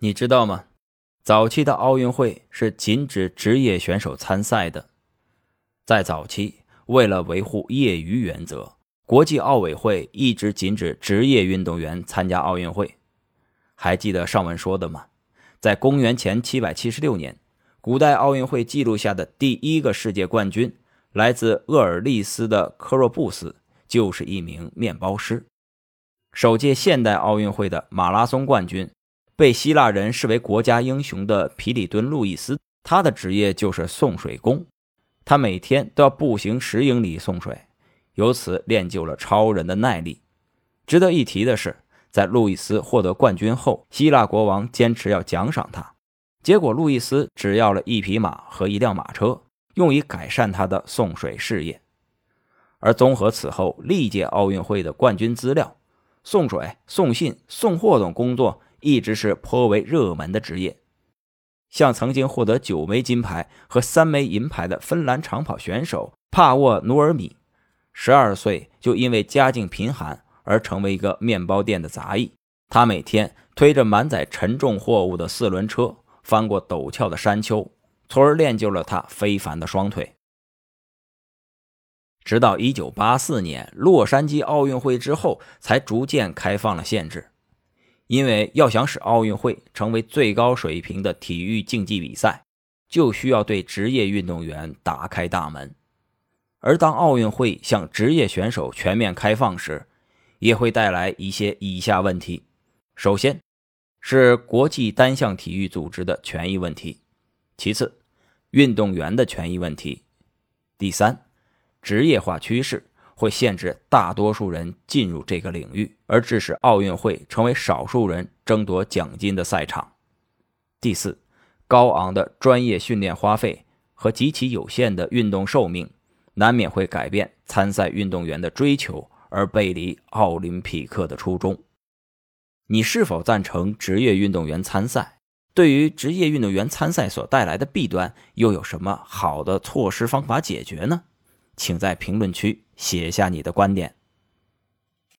你知道吗？早期的奥运会是禁止职业选手参赛的。在早期，为了维护业余原则，国际奥委会一直禁止职业运动员参加奥运会。还记得上文说的吗？在公元前七百七十六年，古代奥运会记录下的第一个世界冠军来自厄尔利斯的科若布斯，就是一名面包师。首届现代奥运会的马拉松冠军。被希腊人视为国家英雄的皮里敦·路易斯，他的职业就是送水工。他每天都要步行十英里送水，由此练就了超人的耐力。值得一提的是，在路易斯获得冠军后，希腊国王坚持要奖赏他，结果路易斯只要了一匹马和一辆马车，用以改善他的送水事业。而综合此后历届奥运会的冠军资料，送水、送信、送货等工作。一直是颇为热门的职业，像曾经获得九枚金牌和三枚银牌的芬兰长跑选手帕沃努尔米，十二岁就因为家境贫寒而成为一个面包店的杂役。他每天推着满载沉重货物的四轮车，翻过陡峭的山丘，从而练就了他非凡的双腿。直到一九八四年洛杉矶奥运会之后，才逐渐开放了限制。因为要想使奥运会成为最高水平的体育竞技比赛，就需要对职业运动员打开大门。而当奥运会向职业选手全面开放时，也会带来一些以下问题：首先，是国际单项体育组织的权益问题；其次，运动员的权益问题；第三，职业化趋势。会限制大多数人进入这个领域，而致使奥运会成为少数人争夺奖金的赛场。第四，高昂的专业训练花费和极其有限的运动寿命，难免会改变参赛运动员的追求，而背离奥林匹克的初衷。你是否赞成职业运动员参赛？对于职业运动员参赛所带来的弊端，又有什么好的措施方法解决呢？请在评论区写下你的观点。